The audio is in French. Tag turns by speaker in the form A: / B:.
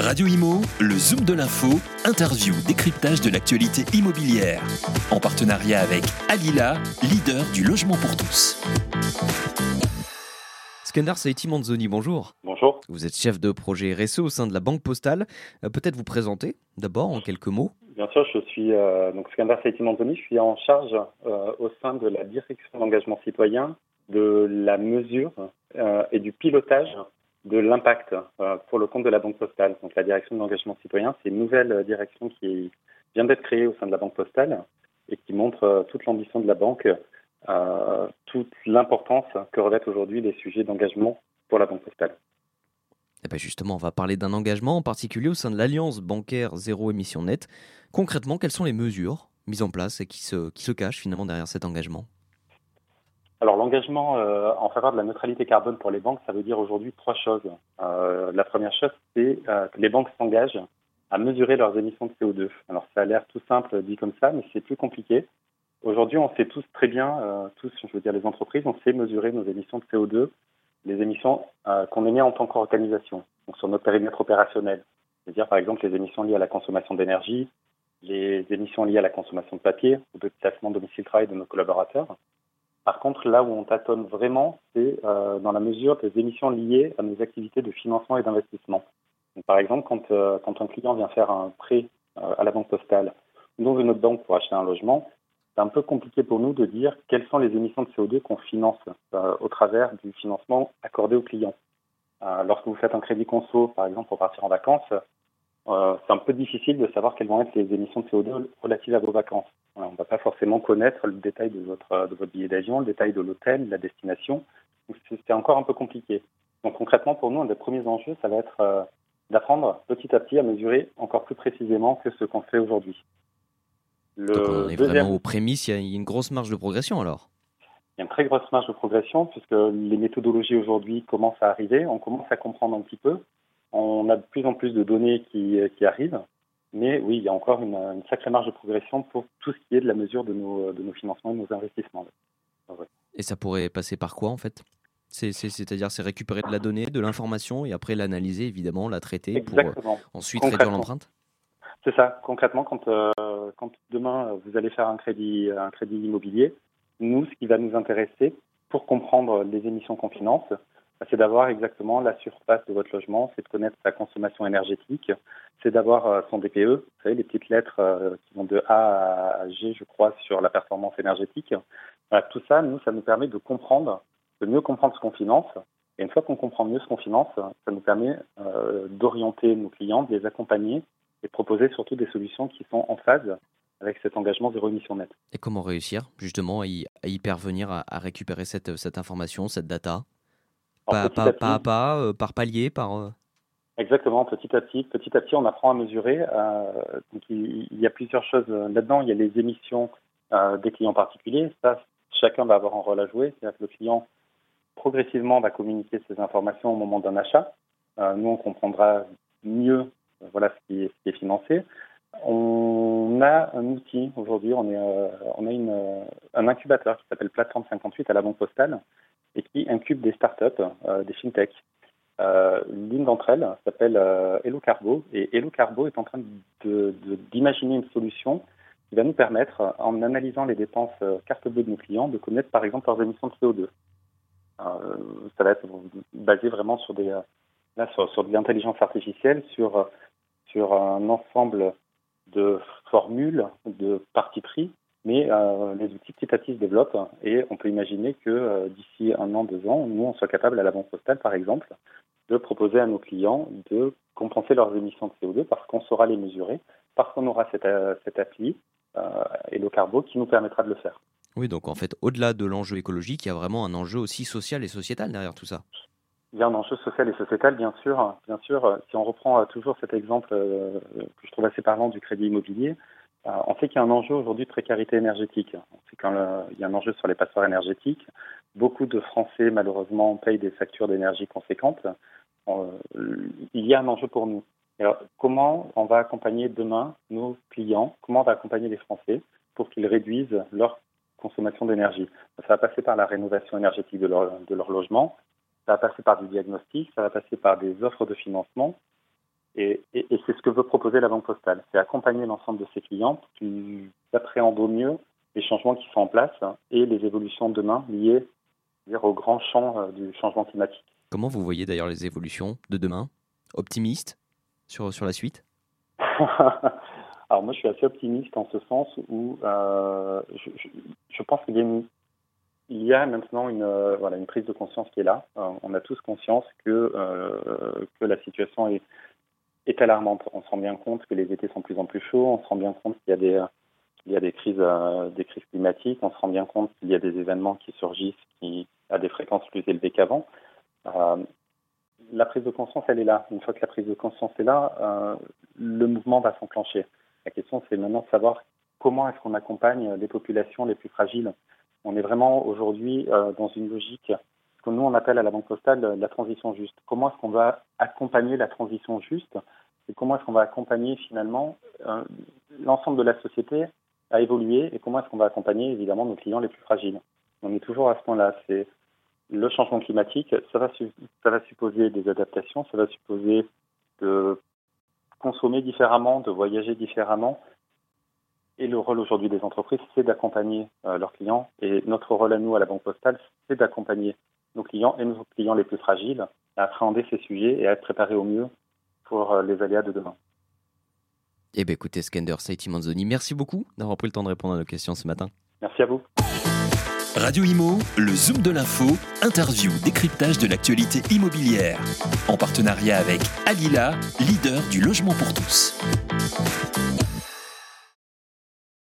A: Radio Imo, le Zoom de l'info, interview, décryptage de l'actualité immobilière. En partenariat avec Alila, leader du logement pour tous.
B: Skandar Saiti Manzoni, bonjour.
C: Bonjour.
B: Vous êtes chef de projet RSE au sein de la Banque Postale. Euh, Peut-être vous présenter d'abord en quelques mots.
C: Bien sûr, je suis euh, donc Skandar Saiti Manzoni, je suis en charge euh, au sein de la direction d'engagement citoyen de la mesure euh, et du pilotage de l'impact euh, pour le compte de la Banque Postale. Donc la direction de l'engagement citoyen, c'est une nouvelle euh, direction qui vient d'être créée au sein de la Banque Postale et qui montre euh, toute l'ambition de la banque, toute l'importance que revêtent aujourd'hui les sujets d'engagement pour la Banque Postale.
B: Eh ben justement, on va parler d'un engagement en particulier au sein de l'Alliance bancaire zéro émission nette. Concrètement, quelles sont les mesures mises en place et qui se, qui se cachent finalement derrière cet engagement?
C: Alors l'engagement euh, en faveur de la neutralité carbone pour les banques, ça veut dire aujourd'hui trois choses. Euh, la première chose, c'est euh, que les banques s'engagent à mesurer leurs émissions de CO2. Alors ça a l'air tout simple dit comme ça, mais c'est plus compliqué. Aujourd'hui, on sait tous très bien, tous, je veux dire les entreprises, on sait mesurer nos émissions de CO2, les émissions qu'on émet en tant qu'organisation, donc sur notre périmètre opérationnel. C'est-à-dire par exemple les émissions liées à la consommation d'énergie, les émissions liées à la consommation de papier ou de déplacement domicile-travail de nos collaborateurs. Par contre, là où on tâtonne vraiment, c'est euh, dans la mesure des émissions liées à nos activités de financement et d'investissement. Par exemple, quand, euh, quand un client vient faire un prêt euh, à la banque postale ou dans une autre banque pour acheter un logement, c'est un peu compliqué pour nous de dire quelles sont les émissions de CO2 qu'on finance au travers du financement accordé au client. Lorsque vous faites un crédit conso, par exemple, pour partir en vacances, c'est un peu difficile de savoir quelles vont être les émissions de CO2 relatives à vos vacances. On ne va pas forcément connaître le détail de votre, de votre billet d'avion, le détail de l'hôtel, la destination. C'est c'est encore un peu compliqué. Donc concrètement, pour nous, un des premiers enjeux, ça va être euh, d'apprendre petit à petit à mesurer encore plus précisément que ce qu'on fait aujourd'hui. Le
B: Donc on est
C: deuxième-
B: vraiment aux prémices, il y a une grosse marge de progression alors?
C: il y a une très grosse marge de progression puisque les méthodologies aujourd'hui commencent à arriver, on commence à comprendre un petit peu. On a de plus en plus de données qui, qui arrivent, mais oui, il y a encore une, une sacrée marge de progression pour tout ce qui est de la mesure de nos, de nos financements et de nos investissements.
B: Et ça pourrait passer par quoi en fait? C'est- c'est- C'est-à-dire c'est récupérer de la donnée, de l'information et après l'analyser évidemment, la traiter pour euh,
C: Exactement.
B: ensuite réduire l'empreinte?
C: C'est ça. Concrètement, quand, euh, quand demain vous allez faire un crédit, un crédit immobilier, nous, ce qui va nous intéresser pour comprendre les émissions qu'on finance, c'est d'avoir exactement la surface de votre logement, c'est de connaître sa consommation énergétique, c'est d'avoir euh, son DPE, vous savez, les petites lettres euh, qui vont de A à G, je crois, sur la performance énergétique. Tout ça, nous, ça nous permet de comprendre, de mieux comprendre ce qu'on finance. Et une fois qu'on comprend mieux ce qu'on finance, ça nous permet euh, d'orienter nos clients, de les accompagner et proposer surtout des solutions qui sont en phase avec cet engagement zéro émission nette.
B: Et comment réussir justement à y, parvenir à, récupérer cette, information, cette data? Pas,
C: petit
B: pas,
C: à petit-
B: pas à pas, euh, par palier, par... euh,
C: Exactement, petit à petit, petit à petit, on apprend à mesurer. euh, donc il, il y a plusieurs choses là-dedans. Il y a les émissions des clients particuliers. Ça, chacun va avoir un rôle à jouer. C'est-à-dire que le client progressivement va communiquer ces informations au moment d'un achat. Nous, on comprendra mieux, voilà, ce qui est, ce qui est financé. On a un outil aujourd'hui. On euh, on a une, euh, un incubateur qui s'appelle Plateforme 58 à la Banque Postale et qui incube des startups, euh, des fintechs. L'une d'entre elles s'appelle Hello Carbo et Hello Carbo est en train de- de- d'imaginer une solution qui va nous permettre, en analysant les dépenses carte bleue de nos clients, de connaître par exemple leurs émissions de CO2. Euh, ça va être basé vraiment sur des là, sur, de l'intelligence artificielle, sur sur un ensemble de formules, de parti pris, mais euh, les outils petit à petit se développent et on peut imaginer que euh, d'ici un an, deux ans, nous on soit capable à la banque postale par exemple de proposer à nos clients de compenser leurs émissions de CO2 parce qu'on saura les mesurer, parce qu'on aura cette, euh, cette appli et le carbo qui nous permettra de le faire.
B: Oui, donc en fait, au-delà de l'enjeu écologique, il y a vraiment un enjeu aussi social et sociétal derrière tout ça.
C: Il y a un enjeu social et sociétal, bien sûr. Bien sûr, si on reprend euh, toujours cet exemple euh, que je trouve assez parlant du crédit immobilier, euh, on sait qu'il y a un enjeu aujourd'hui de précarité énergétique. On sait qu'il y a un enjeu sur les passoires énergétiques. Beaucoup de Français, malheureusement, payent des factures d'énergie conséquentes. Euh, il y a un enjeu pour nous. Alors, comment on va accompagner demain nos clients? Comment on va accompagner les Français pour qu'ils réduisent leur consommation d'énergie? Ça va passer par la rénovation énergétique de leur logement, ça va passer par du diagnostic, ça va passer par des offres de financement. Et, c'est ce que veut proposer la Banque Postale, c'est accompagner l'ensemble de ses clients pour qu'ils appréhendent au mieux les changements qui sont en place et les évolutions de demain liées au grand champ euh, du changement climatique.
B: Comment vous voyez d'ailleurs les évolutions de demain? Optimiste sur, sur la suite?
C: Alors moi je suis assez optimiste en ce sens où euh, je, pense qu'il y a, il y a maintenant une, euh, voilà, une prise de conscience qui est là. on a tous conscience que, que la situation est, alarmante. On se rend bien compte que les étés sont de plus en plus chauds, on se rend bien compte qu'il y a des, y a des crises, euh, des crises climatiques, on se rend bien compte qu'il y a des événements qui surgissent qui, à des fréquences plus élevées qu'avant. Euh, la prise de conscience, elle est là. Une fois que la prise de conscience est là, euh, le mouvement va s'enclencher. La question, c'est maintenant de savoir comment est-ce qu'on accompagne les populations les plus fragiles. On est vraiment aujourd'hui dans une logique, que nous on appelle à la Banque Postale la transition juste. Comment est-ce qu'on va accompagner la transition juste et comment est-ce qu'on va accompagner finalement l'ensemble de la société à évoluer et comment est-ce qu'on va accompagner évidemment nos clients les plus fragiles. On est toujours à ce point-là. C'est le changement climatique, ça va, ça va supposer des adaptations, ça va supposer de consommer différemment, de voyager différemment. Et le rôle aujourd'hui des entreprises, c'est d'accompagner euh, leurs clients. Et notre rôle à nous, à la Banque Postale, c'est d'accompagner nos clients et nos clients les plus fragiles à appréhender ces sujets et à être préparés au mieux pour euh, les aléas de demain.
B: Eh bien écoutez, Skender Saiti Manzoni, merci beaucoup d'avoir pris le temps de répondre à nos questions ce matin.
C: Merci à vous.
A: Radio Imo, le Zoom de l'info, interview, décryptage de l'actualité immobilière. En partenariat avec Alila, leader du logement pour tous.